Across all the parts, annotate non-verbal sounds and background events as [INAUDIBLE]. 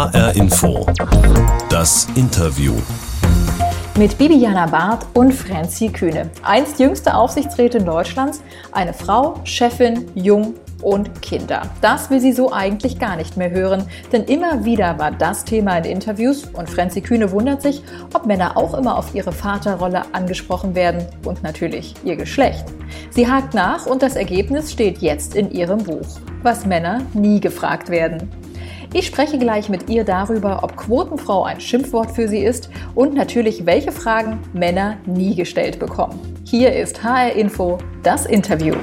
HR Info. Das Interview. Mit Bibiana Barth und Franzi Kühne. Einst jüngste Aufsichtsrätin Deutschlands, eine Frau, Chefin, jung und Kinder. Das will sie so eigentlich gar nicht mehr hören, denn immer wieder war das Thema in Interviews und Franzi Kühne wundert sich, ob Männer auch immer auf ihre Vaterrolle angesprochen werden und natürlich ihr Geschlecht. Sie hakt nach und das Ergebnis steht jetzt in ihrem Buch, was Männer nie gefragt werden. Ich spreche gleich mit ihr darüber, ob Quotenfrau ein Schimpfwort für sie ist und natürlich, welche Fragen Männer nie gestellt bekommen. Hier ist HR Info, das Interview.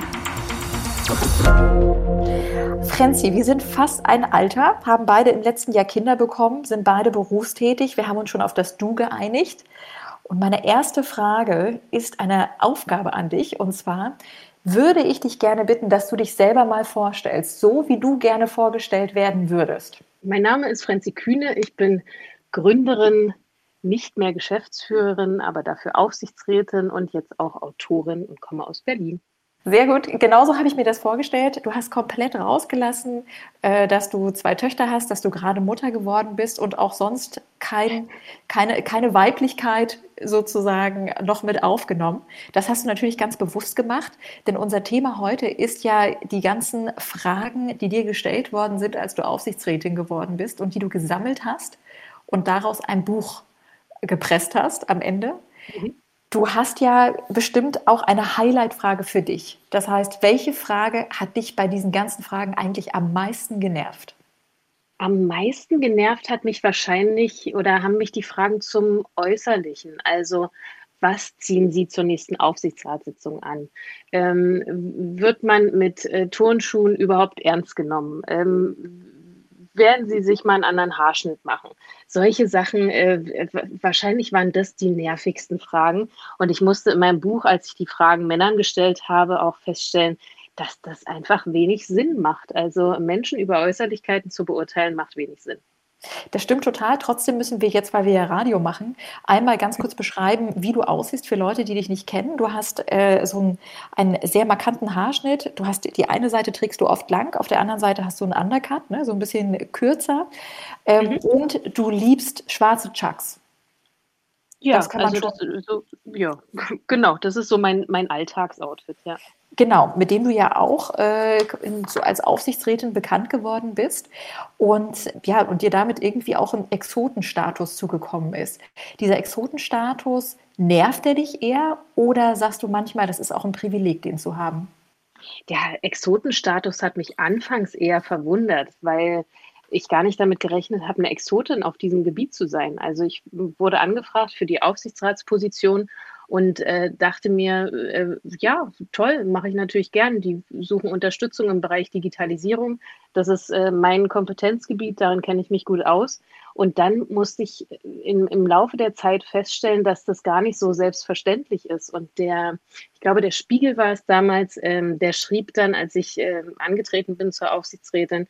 Franzi, wir sind fast ein Alter, haben beide im letzten Jahr Kinder bekommen, sind beide berufstätig. Wir haben uns schon auf das Du geeinigt. Und meine erste Frage ist eine Aufgabe an dich. Und zwar würde ich dich gerne bitten, dass du dich selber mal vorstellst, so wie du gerne vorgestellt werden würdest. Mein Name ist Franzi Kühne. Ich bin Gründerin, nicht mehr Geschäftsführerin, aber dafür Aufsichtsrätin und jetzt auch Autorin und komme aus Berlin. Sehr gut. Genauso habe ich mir das vorgestellt. Du hast komplett rausgelassen, äh, dass du zwei Töchter hast, dass du gerade Mutter geworden bist und auch sonst kein, keine, keine Weiblichkeit sozusagen noch mit aufgenommen. Das hast du natürlich ganz bewusst gemacht, denn unser Thema heute ist ja die ganzen Fragen, die dir gestellt worden sind, als du Aufsichtsrätin geworden bist und die du gesammelt hast und daraus ein Buch gepresst hast am Ende. Mhm. Du hast ja bestimmt auch eine Highlight-Frage für dich. Das heißt, welche Frage hat dich bei diesen ganzen Fragen eigentlich am meisten genervt? Am meisten genervt hat mich wahrscheinlich oder haben mich die Fragen zum Äußerlichen. Also, was ziehen Sie zur nächsten Aufsichtsratssitzung an? Ähm, wird man mit äh, Turnschuhen überhaupt ernst genommen? Ähm, werden Sie sich mal einen anderen Haarschnitt machen? Solche Sachen, äh, wahrscheinlich waren das die nervigsten Fragen. Und ich musste in meinem Buch, als ich die Fragen Männern gestellt habe, auch feststellen, dass das einfach wenig Sinn macht. Also Menschen über Äußerlichkeiten zu beurteilen, macht wenig Sinn. Das stimmt total. Trotzdem müssen wir jetzt, weil wir ja Radio machen, einmal ganz kurz beschreiben, wie du aussiehst für Leute, die dich nicht kennen. Du hast äh, so einen, einen, sehr markanten Haarschnitt. Du hast die eine Seite trägst du oft lang, auf der anderen Seite hast du einen Undercut, ne, so ein bisschen kürzer. Ähm, mhm. Und du liebst schwarze Chucks. Ja, das also das, so, ja, [LAUGHS] genau. Das ist so mein, mein Alltagsoutfit, ja. Genau, mit dem du ja auch äh, so als Aufsichtsrätin bekannt geworden bist und ja, und dir damit irgendwie auch ein Exotenstatus zugekommen ist. Dieser Exotenstatus, nervt er dich eher oder sagst du manchmal, das ist auch ein Privileg, den zu haben? Der Exotenstatus hat mich anfangs eher verwundert, weil ich gar nicht damit gerechnet habe, eine Exotin auf diesem Gebiet zu sein. Also ich wurde angefragt für die Aufsichtsratsposition und äh, dachte mir, äh, ja, toll, mache ich natürlich gern. Die suchen Unterstützung im Bereich Digitalisierung. Das ist äh, mein Kompetenzgebiet, darin kenne ich mich gut aus. Und dann musste ich in, im Laufe der Zeit feststellen, dass das gar nicht so selbstverständlich ist. Und der, ich glaube, der Spiegel war es damals, ähm, der schrieb dann, als ich äh, angetreten bin zur Aufsichtsrätin,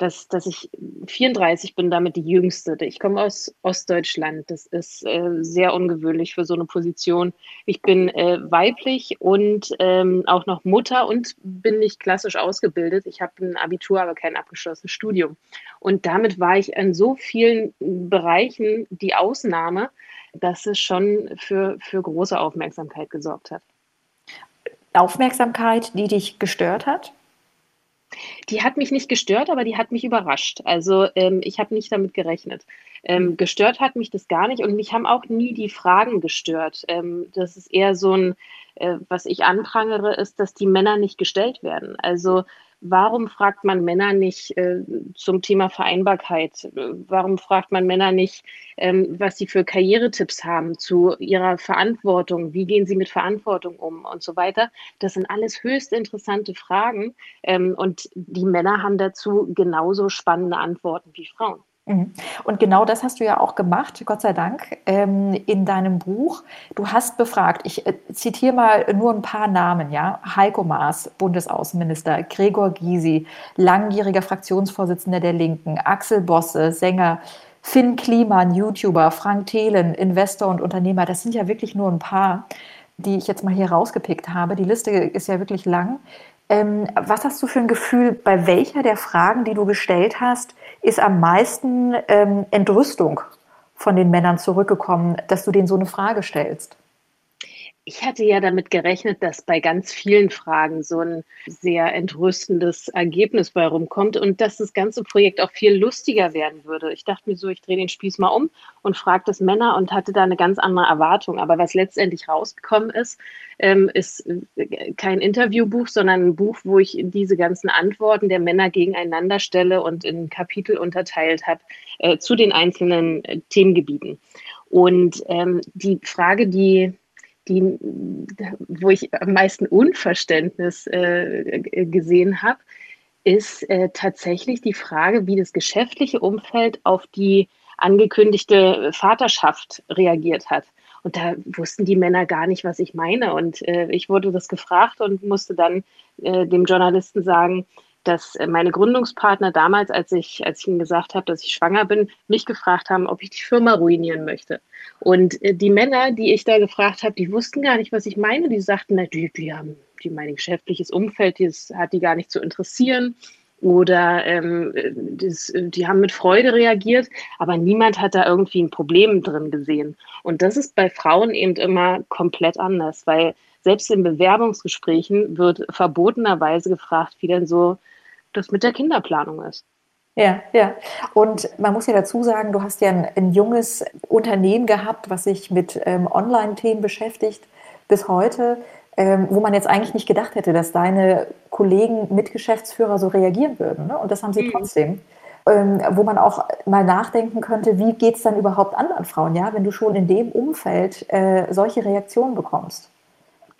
dass, dass ich 34 bin, damit die Jüngste. Ich komme aus Ostdeutschland. Das ist äh, sehr ungewöhnlich für so eine Position. Ich bin äh, weiblich und ähm, auch noch Mutter und bin nicht klassisch ausgebildet. Ich habe ein Abitur, aber kein abgeschlossenes Studium. Und damit war ich in so vielen Bereichen die Ausnahme, dass es schon für, für große Aufmerksamkeit gesorgt hat. Aufmerksamkeit, die dich gestört hat? Die hat mich nicht gestört, aber die hat mich überrascht. Also ähm, ich habe nicht damit gerechnet. Ähm, hm. gestört hat mich das gar nicht und mich haben auch nie die Fragen gestört. Ähm, das ist eher so ein, äh, was ich anprangere, ist, dass die Männer nicht gestellt werden. Also Warum fragt man Männer nicht äh, zum Thema Vereinbarkeit? Warum fragt man Männer nicht, ähm, was sie für Karrieretipps haben zu ihrer Verantwortung? Wie gehen sie mit Verantwortung um und so weiter? Das sind alles höchst interessante Fragen. Ähm, und die Männer haben dazu genauso spannende Antworten wie Frauen. Mhm. Und genau das hast du ja auch gemacht, Gott sei Dank, ähm, in deinem Buch. Du hast befragt, ich äh, zitiere mal nur ein paar Namen, ja. Heiko Maas, Bundesaußenminister, Gregor Gysi, langjähriger Fraktionsvorsitzender der Linken, Axel Bosse, Sänger, Finn Kliman, YouTuber, Frank Thelen, Investor und Unternehmer. Das sind ja wirklich nur ein paar, die ich jetzt mal hier rausgepickt habe. Die Liste ist ja wirklich lang. Ähm, was hast du für ein Gefühl, bei welcher der Fragen, die du gestellt hast, ist am meisten ähm, Entrüstung von den Männern zurückgekommen, dass du denen so eine Frage stellst? Ich hatte ja damit gerechnet, dass bei ganz vielen Fragen so ein sehr entrüstendes Ergebnis bei rumkommt und dass das ganze Projekt auch viel lustiger werden würde. Ich dachte mir so, ich drehe den Spieß mal um und frage das Männer und hatte da eine ganz andere Erwartung. Aber was letztendlich rausgekommen ist, ähm, ist äh, kein Interviewbuch, sondern ein Buch, wo ich diese ganzen Antworten der Männer gegeneinander stelle und in Kapitel unterteilt habe äh, zu den einzelnen äh, Themengebieten. Und ähm, die Frage, die die, wo ich am meisten Unverständnis äh, gesehen habe, ist äh, tatsächlich die Frage, wie das geschäftliche Umfeld auf die angekündigte Vaterschaft reagiert hat. Und da wussten die Männer gar nicht, was ich meine. Und äh, ich wurde das gefragt und musste dann äh, dem Journalisten sagen, dass äh, meine Gründungspartner damals, als ich, als ich ihnen gesagt habe, dass ich schwanger bin, mich gefragt haben, ob ich die Firma ruinieren möchte. Und äh, die Männer, die ich da gefragt habe, die wussten gar nicht, was ich meine. Die sagten, na, die, die haben die mein geschäftliches Umfeld, das hat die gar nicht zu interessieren. Oder ähm, das, die haben mit Freude reagiert, aber niemand hat da irgendwie ein Problem drin gesehen. Und das ist bei Frauen eben immer komplett anders, weil selbst in Bewerbungsgesprächen wird verbotenerweise gefragt, wie denn so das mit der Kinderplanung ist. Ja, ja. Und man muss ja dazu sagen, du hast ja ein, ein junges Unternehmen gehabt, was sich mit ähm, Online-Themen beschäftigt bis heute, ähm, wo man jetzt eigentlich nicht gedacht hätte, dass deine Kollegen, Mitgeschäftsführer so reagieren würden. Ne? Und das haben sie mhm. trotzdem. Ähm, wo man auch mal nachdenken könnte, wie geht es dann überhaupt anderen Frauen, ja, wenn du schon in dem Umfeld äh, solche Reaktionen bekommst?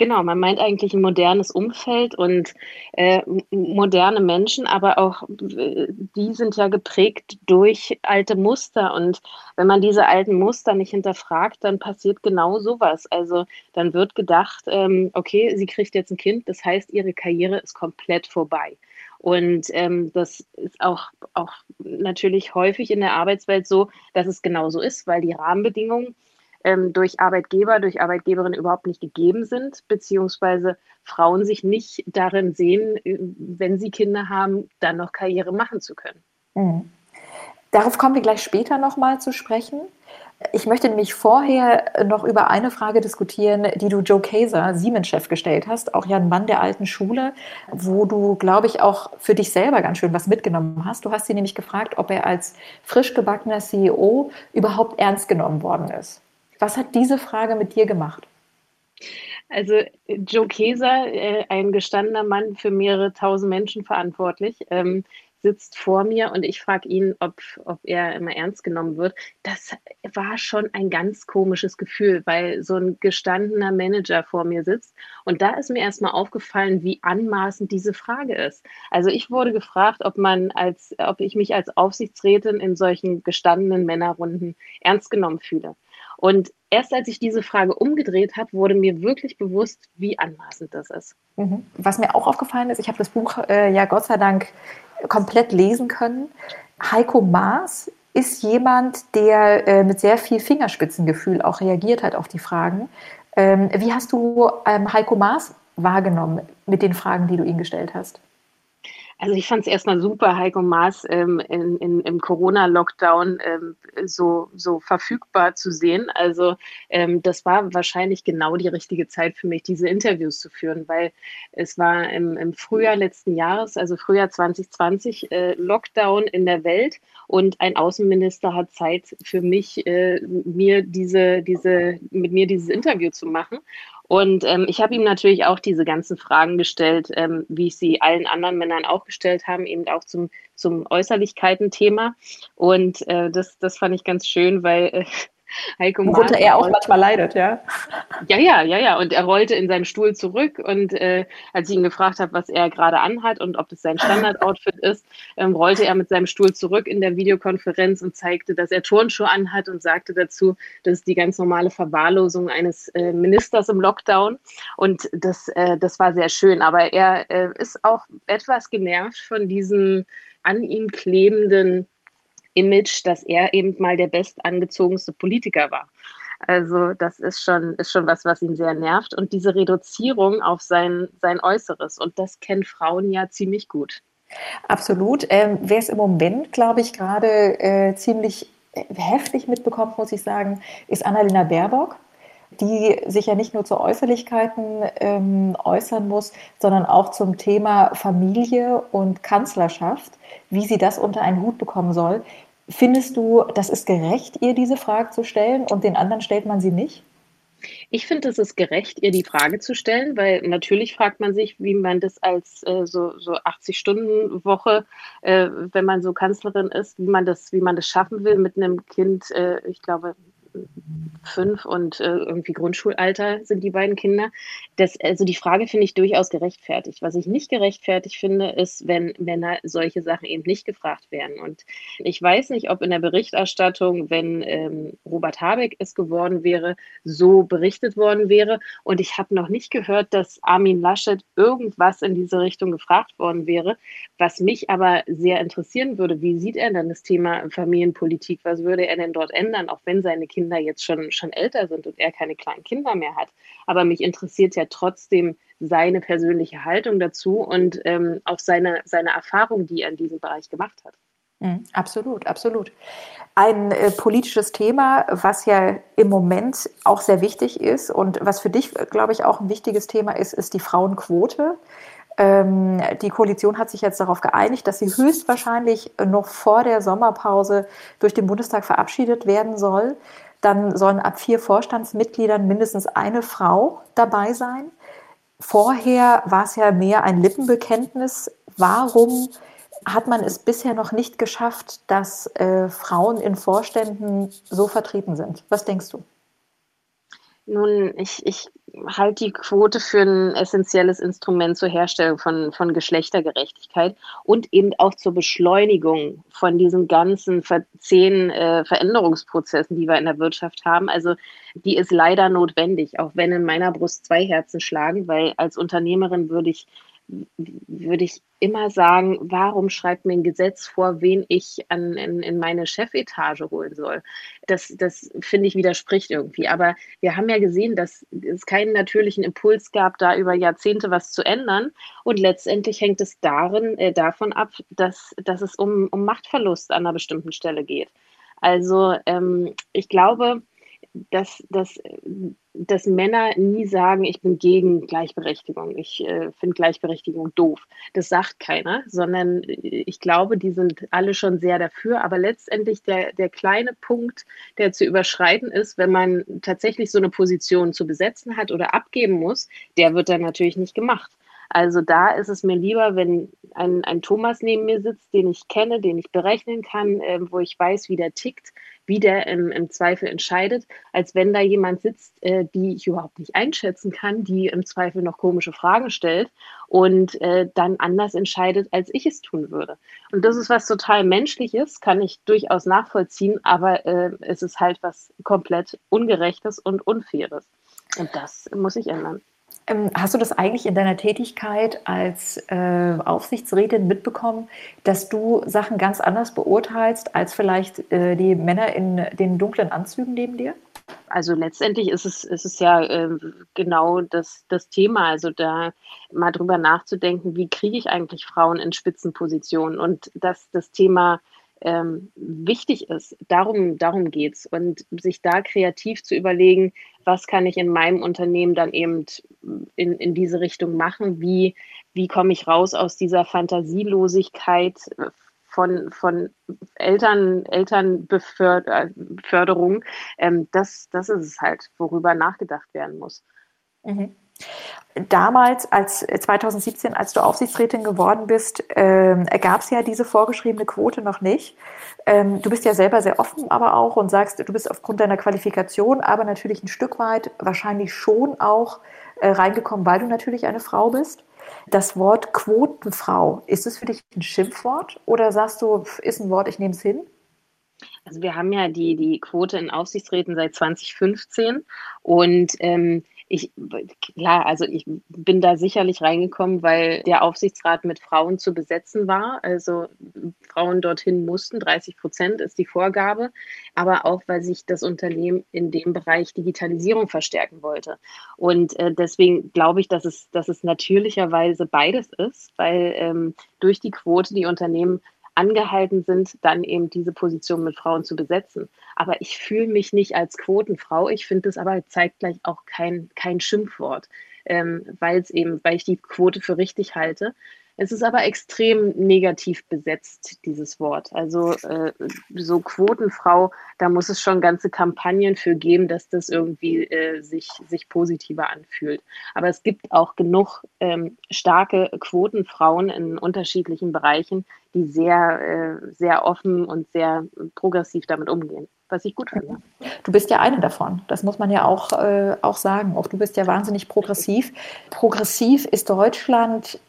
Genau, man meint eigentlich ein modernes Umfeld und äh, moderne Menschen, aber auch die sind ja geprägt durch alte Muster. Und wenn man diese alten Muster nicht hinterfragt, dann passiert genau sowas. Also dann wird gedacht, ähm, okay, sie kriegt jetzt ein Kind, das heißt, ihre Karriere ist komplett vorbei. Und ähm, das ist auch, auch natürlich häufig in der Arbeitswelt so, dass es genauso ist, weil die Rahmenbedingungen ähm, durch Arbeitgeber, durch Arbeitgeberinnen überhaupt nicht gegeben sind, beziehungsweise Frauen sich nicht darin sehen, äh, wenn sie Kinder haben, dann noch Karriere machen zu können. Mhm. Darauf kommen wir gleich später nochmal zu sprechen. Ich möchte nämlich vorher noch über eine Frage diskutieren, die du Joe Kaser, Siemens-Chef, gestellt hast, auch ja ein Mann der alten Schule, wo du, glaube ich, auch für dich selber ganz schön was mitgenommen hast. Du hast ihn nämlich gefragt, ob er als frisch gebackener CEO überhaupt ernst genommen worden ist. Was hat diese Frage mit dir gemacht? Also Joe Keser, äh, ein gestandener Mann für mehrere tausend Menschen verantwortlich, ähm, sitzt vor mir und ich frage ihn, ob, ob er immer ernst genommen wird. Das war schon ein ganz komisches Gefühl, weil so ein gestandener Manager vor mir sitzt. Und da ist mir erstmal aufgefallen, wie anmaßend diese Frage ist. Also ich wurde gefragt, ob man als, ob ich mich als Aufsichtsrätin in solchen gestandenen Männerrunden ernst genommen fühle. Und erst als ich diese Frage umgedreht habe, wurde mir wirklich bewusst, wie anmaßend das ist. Mhm. Was mir auch aufgefallen ist, ich habe das Buch äh, ja Gott sei Dank komplett lesen können. Heiko Maas ist jemand, der äh, mit sehr viel Fingerspitzengefühl auch reagiert hat auf die Fragen. Ähm, wie hast du ähm, Heiko Maas wahrgenommen mit den Fragen, die du ihm gestellt hast? Also ich fand es erstmal super, Heiko Maas ähm, in, in, im Corona-Lockdown ähm, so, so verfügbar zu sehen. Also ähm, das war wahrscheinlich genau die richtige Zeit für mich, diese Interviews zu führen, weil es war im, im Frühjahr letzten Jahres, also Frühjahr 2020, äh, Lockdown in der Welt und ein Außenminister hat Zeit für mich, äh, mir diese, diese, mit mir dieses Interview zu machen. Und ähm, ich habe ihm natürlich auch diese ganzen Fragen gestellt, ähm, wie ich sie allen anderen Männern auch gestellt habe, eben auch zum, zum Äußerlichkeiten-Thema. Und äh, das, das fand ich ganz schön, weil äh, Heiko Worunter er auch manchmal leidet, ja. Ja, ja, ja, ja. Und er rollte in seinem Stuhl zurück und äh, als ich ihn gefragt habe, was er gerade anhat und ob das sein Standardoutfit [LAUGHS] ist, ähm, rollte er mit seinem Stuhl zurück in der Videokonferenz und zeigte, dass er Turnschuhe anhat und sagte dazu, das ist die ganz normale Verwahrlosung eines äh, Ministers im Lockdown. Und das, äh, das war sehr schön. Aber er äh, ist auch etwas genervt von diesem an ihm klebenden Image, dass er eben mal der bestangezogenste Politiker war. Also das ist schon, ist schon was, was ihn sehr nervt. Und diese Reduzierung auf sein, sein Äußeres. Und das kennen Frauen ja ziemlich gut. Absolut. Ähm, Wer es im Moment, glaube ich, gerade äh, ziemlich heftig mitbekommt, muss ich sagen, ist Annalena Baerbock die sich ja nicht nur zu Äußerlichkeiten ähm, äußern muss, sondern auch zum Thema Familie und Kanzlerschaft, wie sie das unter einen Hut bekommen soll. Findest du, das ist gerecht, ihr diese Frage zu stellen und den anderen stellt man sie nicht? Ich finde, es ist gerecht, ihr die Frage zu stellen, weil natürlich fragt man sich, wie man das als äh, so, so 80-Stunden-Woche, äh, wenn man so Kanzlerin ist, wie man das, wie man das schaffen will mit einem Kind, äh, ich glaube, fünf und äh, irgendwie Grundschulalter sind die beiden Kinder. Das, also die Frage finde ich durchaus gerechtfertigt. Was ich nicht gerechtfertigt finde, ist, wenn Männer solche Sachen eben nicht gefragt werden. Und ich weiß nicht, ob in der Berichterstattung, wenn ähm, Robert Habeck es geworden wäre, so berichtet worden wäre. Und ich habe noch nicht gehört, dass Armin Laschet irgendwas in diese Richtung gefragt worden wäre. Was mich aber sehr interessieren würde, wie sieht er denn das Thema Familienpolitik? Was würde er denn dort ändern, auch wenn seine Kinder jetzt schon, schon älter sind und er keine kleinen Kinder mehr hat. Aber mich interessiert ja trotzdem seine persönliche Haltung dazu und ähm, auch seine, seine Erfahrung, die er in diesem Bereich gemacht hat. Mhm, absolut, absolut. Ein äh, politisches Thema, was ja im Moment auch sehr wichtig ist und was für dich, glaube ich, auch ein wichtiges Thema ist, ist die Frauenquote. Ähm, die Koalition hat sich jetzt darauf geeinigt, dass sie höchstwahrscheinlich noch vor der Sommerpause durch den Bundestag verabschiedet werden soll. Dann sollen ab vier Vorstandsmitgliedern mindestens eine Frau dabei sein. Vorher war es ja mehr ein Lippenbekenntnis. Warum hat man es bisher noch nicht geschafft, dass äh, Frauen in Vorständen so vertreten sind? Was denkst du? Nun, ich, ich halte die Quote für ein essentielles Instrument zur Herstellung von, von Geschlechtergerechtigkeit und eben auch zur Beschleunigung von diesen ganzen zehn äh, Veränderungsprozessen, die wir in der Wirtschaft haben. Also die ist leider notwendig, auch wenn in meiner Brust zwei Herzen schlagen, weil als Unternehmerin würde ich würde ich immer sagen, warum schreibt mir ein Gesetz vor, wen ich an, in, in meine Chefetage holen soll? Das, das finde ich widerspricht irgendwie. Aber wir haben ja gesehen, dass es keinen natürlichen Impuls gab, da über Jahrzehnte was zu ändern. Und letztendlich hängt es darin, äh, davon ab, dass, dass es um, um Machtverlust an einer bestimmten Stelle geht. Also ähm, ich glaube, dass, dass, dass Männer nie sagen, ich bin gegen Gleichberechtigung, ich äh, finde Gleichberechtigung doof. Das sagt keiner, sondern äh, ich glaube, die sind alle schon sehr dafür. Aber letztendlich der, der kleine Punkt, der zu überschreiten ist, wenn man tatsächlich so eine Position zu besetzen hat oder abgeben muss, der wird dann natürlich nicht gemacht. Also da ist es mir lieber, wenn ein, ein Thomas neben mir sitzt, den ich kenne, den ich berechnen kann, äh, wo ich weiß, wie der tickt, wie der im, im Zweifel entscheidet, als wenn da jemand sitzt, äh, die ich überhaupt nicht einschätzen kann, die im Zweifel noch komische Fragen stellt und äh, dann anders entscheidet, als ich es tun würde. Und das ist was total menschliches, kann ich durchaus nachvollziehen, aber äh, es ist halt was komplett Ungerechtes und Unfaires. Und das muss sich ändern. Ähm, hast du das eigentlich in deiner Tätigkeit als äh, Aufsichtsrätin mitbekommen, dass du Sachen ganz anders beurteilst als vielleicht äh, die Männer in den dunklen Anzügen neben dir? Also letztendlich ist es, ist es ja äh, genau das, das Thema. Also da mal drüber nachzudenken, wie kriege ich eigentlich Frauen in Spitzenpositionen und dass das Thema ähm, wichtig ist. Darum, darum geht es. Und sich da kreativ zu überlegen, was kann ich in meinem Unternehmen dann eben in, in diese Richtung machen? Wie, wie komme ich raus aus dieser Fantasielosigkeit von, von Eltern, Elternbeförderung? Ähm, das, das ist es halt, worüber nachgedacht werden muss. Mhm. Damals, als 2017, als du Aufsichtsrätin geworden bist, ähm, gab es ja diese vorgeschriebene Quote noch nicht. Ähm, du bist ja selber sehr offen, aber auch und sagst, du bist aufgrund deiner Qualifikation, aber natürlich ein Stück weit wahrscheinlich schon auch äh, reingekommen, weil du natürlich eine Frau bist. Das Wort Quotenfrau, ist es für dich ein Schimpfwort oder sagst du, ist ein Wort, ich nehme es hin? Also wir haben ja die, die Quote in Aufsichtsräten seit 2015 und ähm, ich, klar, also ich bin da sicherlich reingekommen, weil der Aufsichtsrat mit Frauen zu besetzen war. Also Frauen dorthin mussten, 30 Prozent ist die Vorgabe, aber auch, weil sich das Unternehmen in dem Bereich Digitalisierung verstärken wollte. Und äh, deswegen glaube ich, dass es, dass es natürlicherweise beides ist, weil ähm, durch die Quote die Unternehmen angehalten sind, dann eben diese Position mit Frauen zu besetzen. Aber ich fühle mich nicht als Quotenfrau. Ich finde es aber zeitgleich auch kein, kein Schimpfwort, ähm, weil es eben, weil ich die Quote für richtig halte. Es ist aber extrem negativ besetzt, dieses Wort. Also äh, so Quotenfrau, da muss es schon ganze Kampagnen für geben, dass das irgendwie äh, sich, sich positiver anfühlt. Aber es gibt auch genug ähm, starke Quotenfrauen in unterschiedlichen Bereichen, die sehr, äh, sehr offen und sehr progressiv damit umgehen was ich gut finde. Du bist ja eine davon. Das muss man ja auch, äh, auch sagen. Auch du bist ja wahnsinnig progressiv. Progressiv ist Deutschland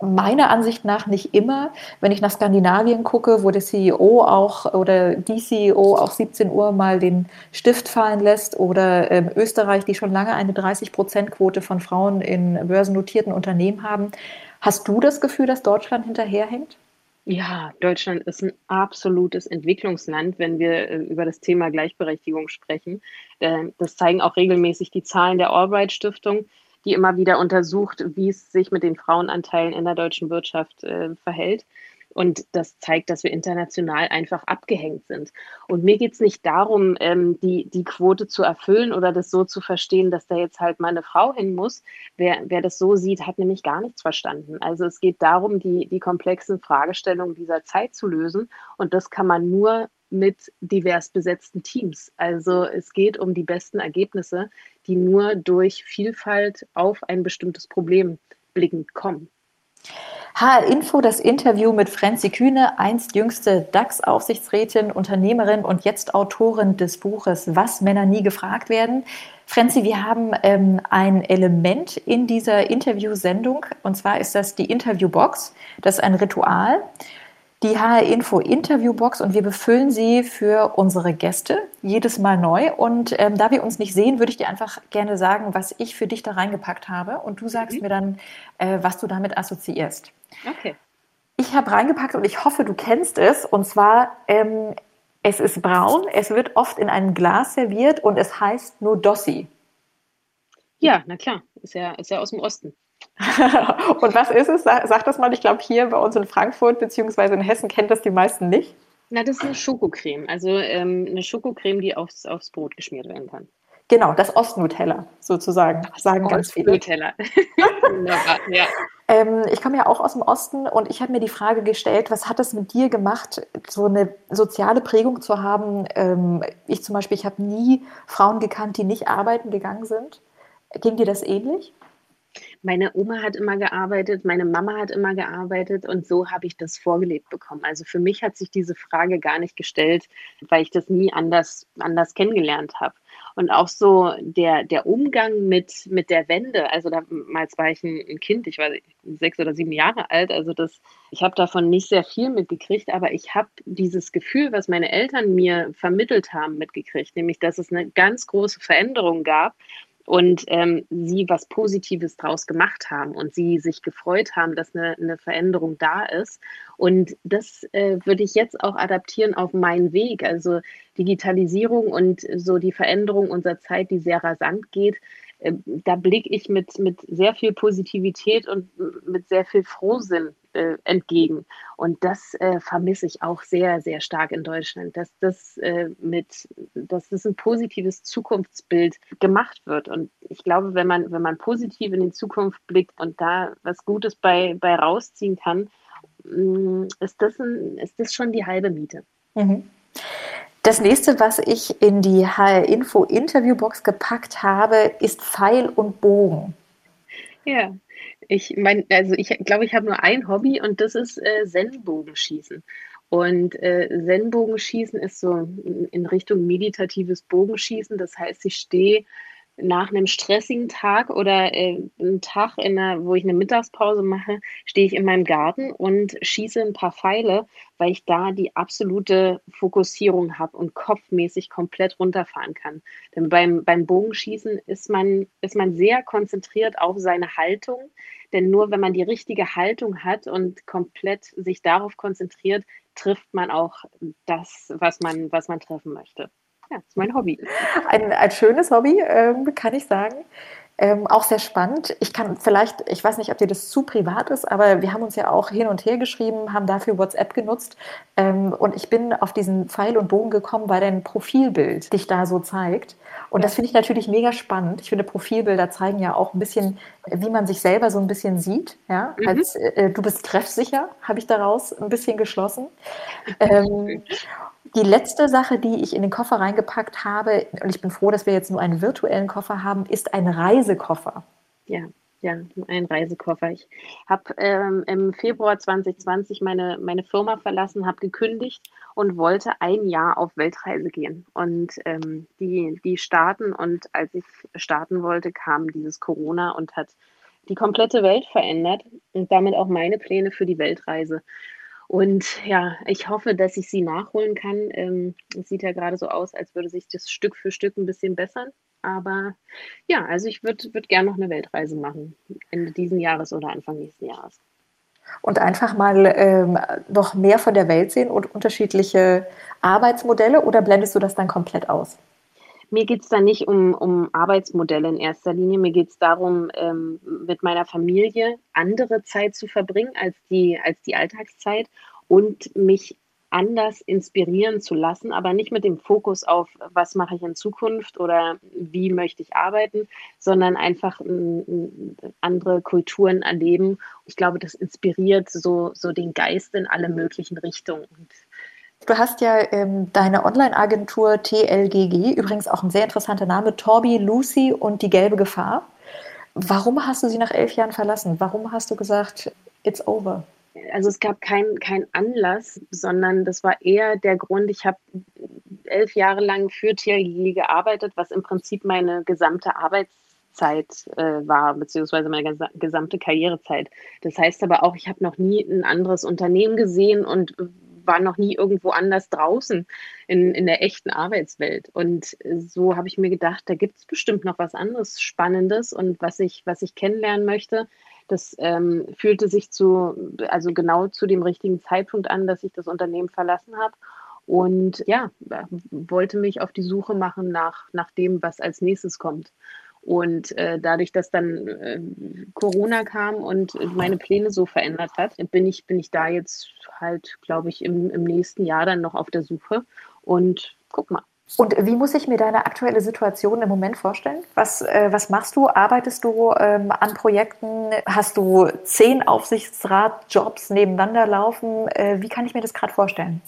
meiner Ansicht nach nicht immer. Wenn ich nach Skandinavien gucke, wo der CEO auch oder die CEO auch 17 Uhr mal den Stift fallen lässt oder ähm, Österreich, die schon lange eine 30-Prozent-Quote von Frauen in börsennotierten Unternehmen haben. Hast du das Gefühl, dass Deutschland hinterherhängt? Ja, Deutschland ist ein absolutes Entwicklungsland, wenn wir äh, über das Thema Gleichberechtigung sprechen. Das zeigen auch regelmäßig die Zahlen der Albright Stiftung die immer wieder untersucht, wie es sich mit den Frauenanteilen in der deutschen Wirtschaft äh, verhält. Und das zeigt, dass wir international einfach abgehängt sind. Und mir geht es nicht darum, ähm, die, die Quote zu erfüllen oder das so zu verstehen, dass da jetzt halt mal eine Frau hin muss. Wer, wer das so sieht, hat nämlich gar nichts verstanden. Also es geht darum, die, die komplexen Fragestellungen dieser Zeit zu lösen. Und das kann man nur mit divers besetzten Teams. Also es geht um die besten Ergebnisse, die nur durch Vielfalt auf ein bestimmtes Problem blickend kommen. HR Info, das Interview mit Franzi Kühne, einst jüngste DAX-Aufsichtsrätin, Unternehmerin und jetzt Autorin des Buches Was Männer nie gefragt werden. Franzi, wir haben ähm, ein Element in dieser Interviewsendung und zwar ist das die Interviewbox. Das ist ein Ritual die HR Info Interviewbox und wir befüllen sie für unsere Gäste jedes Mal neu. Und ähm, da wir uns nicht sehen, würde ich dir einfach gerne sagen, was ich für dich da reingepackt habe. Und du sagst mhm. mir dann, äh, was du damit assoziierst. Okay. Ich habe reingepackt und ich hoffe, du kennst es. Und zwar, ähm, es ist braun, es wird oft in einem Glas serviert und es heißt nur Dossi. Ja, na klar, ist ja, ist ja aus dem Osten. [LAUGHS] und was ist es? Sag, sag, das mal. Ich glaube, hier bei uns in Frankfurt bzw. in Hessen kennt das die meisten nicht. Na, das ist eine Schokocreme. Also ähm, eine Schokocreme, die aufs, aufs Brot geschmiert werden kann. Genau, das Ostnutella sozusagen, das sagen Ost ganz viele. [LAUGHS] [LAUGHS] Nutella. ja. ähm, ich komme ja auch aus dem Osten und ich habe mir die Frage gestellt, was hat es mit dir gemacht, so eine soziale Prägung zu haben? Ähm, ich zum Beispiel, ich habe nie Frauen gekannt, die nicht arbeiten gegangen sind. Ging dir das ähnlich? Meine Oma hat immer gearbeitet, meine Mama hat immer gearbeitet und so habe ich das vorgelebt bekommen. Also für mich hat sich diese Frage gar nicht gestellt, weil ich das nie anders, anders kennengelernt habe. Und auch so der, der Umgang mit, mit der Wende, also damals war ich ein, Kind, ich war sechs oder sieben Jahre alt, also das, ich habe davon nicht sehr viel mitgekriegt, aber ich habe dieses Gefühl, was meine Eltern mir vermittelt haben, mitgekriegt, nämlich dass es eine ganz große Veränderung gab und ähm, sie was Positives draus gemacht haben und sie sich gefreut haben, dass eine, eine Veränderung da ist. Und das äh, würde ich jetzt auch adaptieren auf meinen Weg. Also Digitalisierung und so die Veränderung unserer Zeit, die sehr rasant geht, äh, da blicke ich mit, mit sehr viel Positivität und mit sehr viel Frohsinn äh, entgegen. Und das äh, vermisse ich auch sehr, sehr stark in Deutschland, dass das äh, mit, dass das ein positives Zukunftsbild gemacht wird. Und ich glaube, wenn man, wenn man positiv in die Zukunft blickt und da was Gutes bei, bei rausziehen kann, mm, ist das, ein, ist das schon die halbe Miete. Mhm. Das nächste, was ich in die HR Info Interviewbox gepackt habe, ist Pfeil und Bogen. Ja, ich meine, also ich glaube, ich habe nur ein Hobby und das ist äh, Zen-Bogenschießen. Und äh, Zen-Bogenschießen ist so in Richtung meditatives Bogenschießen. Das heißt, ich stehe nach einem stressigen Tag oder äh, einem Tag, in der, wo ich eine Mittagspause mache, stehe ich in meinem Garten und schieße ein paar Pfeile, weil ich da die absolute Fokussierung habe und kopfmäßig komplett runterfahren kann. Denn beim, beim Bogenschießen ist man, ist man sehr konzentriert auf seine Haltung. Denn nur wenn man die richtige Haltung hat und komplett sich darauf konzentriert, trifft man auch das, was man, was man treffen möchte. Ja, das ist mein Hobby. Ein, ein schönes Hobby, ähm, kann ich sagen. Ähm, auch sehr spannend. Ich kann vielleicht, ich weiß nicht, ob dir das zu privat ist, aber wir haben uns ja auch hin und her geschrieben, haben dafür WhatsApp genutzt. Ähm, und ich bin auf diesen Pfeil und Bogen gekommen, weil dein Profilbild dich da so zeigt. Und das finde ich natürlich mega spannend. Ich finde, Profilbilder zeigen ja auch ein bisschen, wie man sich selber so ein bisschen sieht. Ja? Mhm. Als, äh, du bist treffsicher, habe ich daraus ein bisschen geschlossen. [LAUGHS] Ähm, die letzte Sache, die ich in den Koffer reingepackt habe, und ich bin froh, dass wir jetzt nur einen virtuellen Koffer haben, ist ein Reisekoffer. Ja, ja, ein Reisekoffer. Ich habe ähm, im Februar 2020 meine, meine Firma verlassen, habe gekündigt und wollte ein Jahr auf Weltreise gehen. Und ähm, die, die starten und als ich starten wollte, kam dieses Corona und hat die komplette Welt verändert und damit auch meine Pläne für die Weltreise. Und ja, ich hoffe, dass ich sie nachholen kann. Ähm, es sieht ja gerade so aus, als würde sich das Stück für Stück ein bisschen bessern. Aber ja, also ich würde würd gerne noch eine Weltreise machen. Ende diesen Jahres oder Anfang nächsten Jahres. Und einfach mal ähm, noch mehr von der Welt sehen und unterschiedliche Arbeitsmodelle oder blendest du das dann komplett aus? Mir geht es da nicht um, um Arbeitsmodelle in erster Linie. Mir geht es darum, ähm, mit meiner Familie andere Zeit zu verbringen als die, als die Alltagszeit und mich anders inspirieren zu lassen, aber nicht mit dem Fokus auf, was mache ich in Zukunft oder wie möchte ich arbeiten, sondern einfach andere Kulturen erleben. Ich glaube, das inspiriert so, so den Geist in alle möglichen Richtungen. Und Du hast ja ähm, deine Online-Agentur TLGG, übrigens auch ein sehr interessanter Name, Torbi, Lucy und die gelbe Gefahr. Warum hast du sie nach elf Jahren verlassen? Warum hast du gesagt, it's over? Also es gab keinen kein Anlass, sondern das war eher der Grund, ich habe elf Jahre lang für TLGG gearbeitet, was im Prinzip meine gesamte Arbeitszeit äh, war, beziehungsweise meine gesamte Karrierezeit. Das heißt aber auch, ich habe noch nie ein anderes Unternehmen gesehen und war noch nie irgendwo anders draußen in, in der echten Arbeitswelt. Und so habe ich mir gedacht, da gibt es bestimmt noch was anderes Spannendes und was ich, was ich kennenlernen möchte. Das ähm, fühlte sich zu, also genau zu dem richtigen Zeitpunkt an, dass ich das Unternehmen verlassen habe. Und ja, wollte mich auf die Suche machen nach, nach dem, was als nächstes kommt. Und äh, dadurch, dass dann äh, Corona kam und meine Pläne so verändert hat, bin ich, bin ich da jetzt halt, glaube ich, im, im nächsten Jahr dann noch auf der Suche. Und guck mal. Und wie muss ich mir deine aktuelle Situation im Moment vorstellen? Was, äh, was machst du? Arbeitest du ähm, an Projekten? Hast du zehn Aufsichtsratjobs nebeneinander laufen? Äh, wie kann ich mir das gerade vorstellen?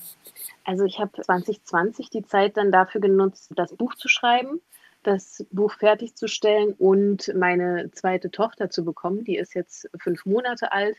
Also ich habe 2020 die Zeit dann dafür genutzt, das Buch zu schreiben das Buch fertigzustellen und meine zweite Tochter zu bekommen. Die ist jetzt fünf Monate alt.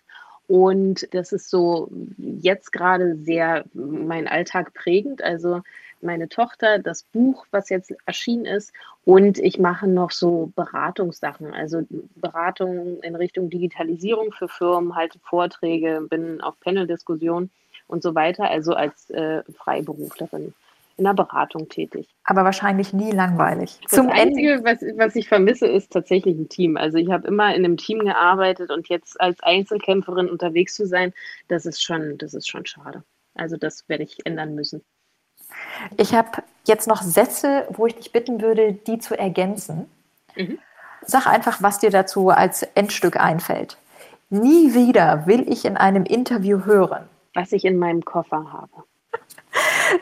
Und das ist so jetzt gerade sehr mein Alltag prägend. Also meine Tochter, das Buch, was jetzt erschienen ist. Und ich mache noch so Beratungssachen, also Beratungen in Richtung Digitalisierung für Firmen, halte Vorträge, bin auf Panel-Diskussionen und so weiter, also als äh, Freiberuflerin in der Beratung tätig. Aber wahrscheinlich nie langweilig. Das Zum Einzige, Ende. Was, was ich vermisse, ist tatsächlich ein Team. Also ich habe immer in einem Team gearbeitet und jetzt als Einzelkämpferin unterwegs zu sein, das ist schon, das ist schon schade. Also das werde ich ändern müssen. Ich habe jetzt noch Sätze, wo ich dich bitten würde, die zu ergänzen. Mhm. Sag einfach, was dir dazu als Endstück einfällt. Nie wieder will ich in einem Interview hören. Was ich in meinem Koffer habe.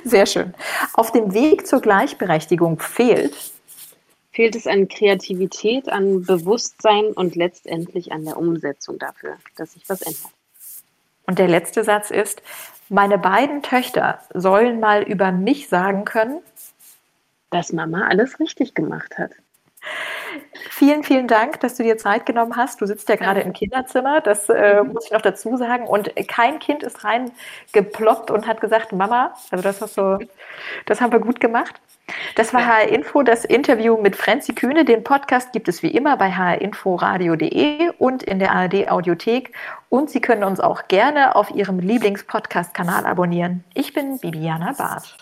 Sehr schön. Auf dem Weg zur Gleichberechtigung fehlt. Fehlt es an Kreativität, an Bewusstsein und letztendlich an der Umsetzung dafür, dass sich was ändert. Und der letzte Satz ist, meine beiden Töchter sollen mal über mich sagen können, dass Mama alles richtig gemacht hat. Vielen, vielen Dank, dass du dir Zeit genommen hast. Du sitzt ja gerade im Kinderzimmer, das äh, mhm. muss ich noch dazu sagen. Und kein Kind ist reingeploppt und hat gesagt, Mama, also das hast du, das haben wir gut gemacht. Das war. HR Info, das Interview mit Franzi Kühne. Den Podcast gibt es wie immer bei hrinforadio.de und in der ARD Audiothek. Und Sie können uns auch gerne auf Ihrem Lieblingspodcast-Kanal abonnieren. Ich bin Bibiana Barth.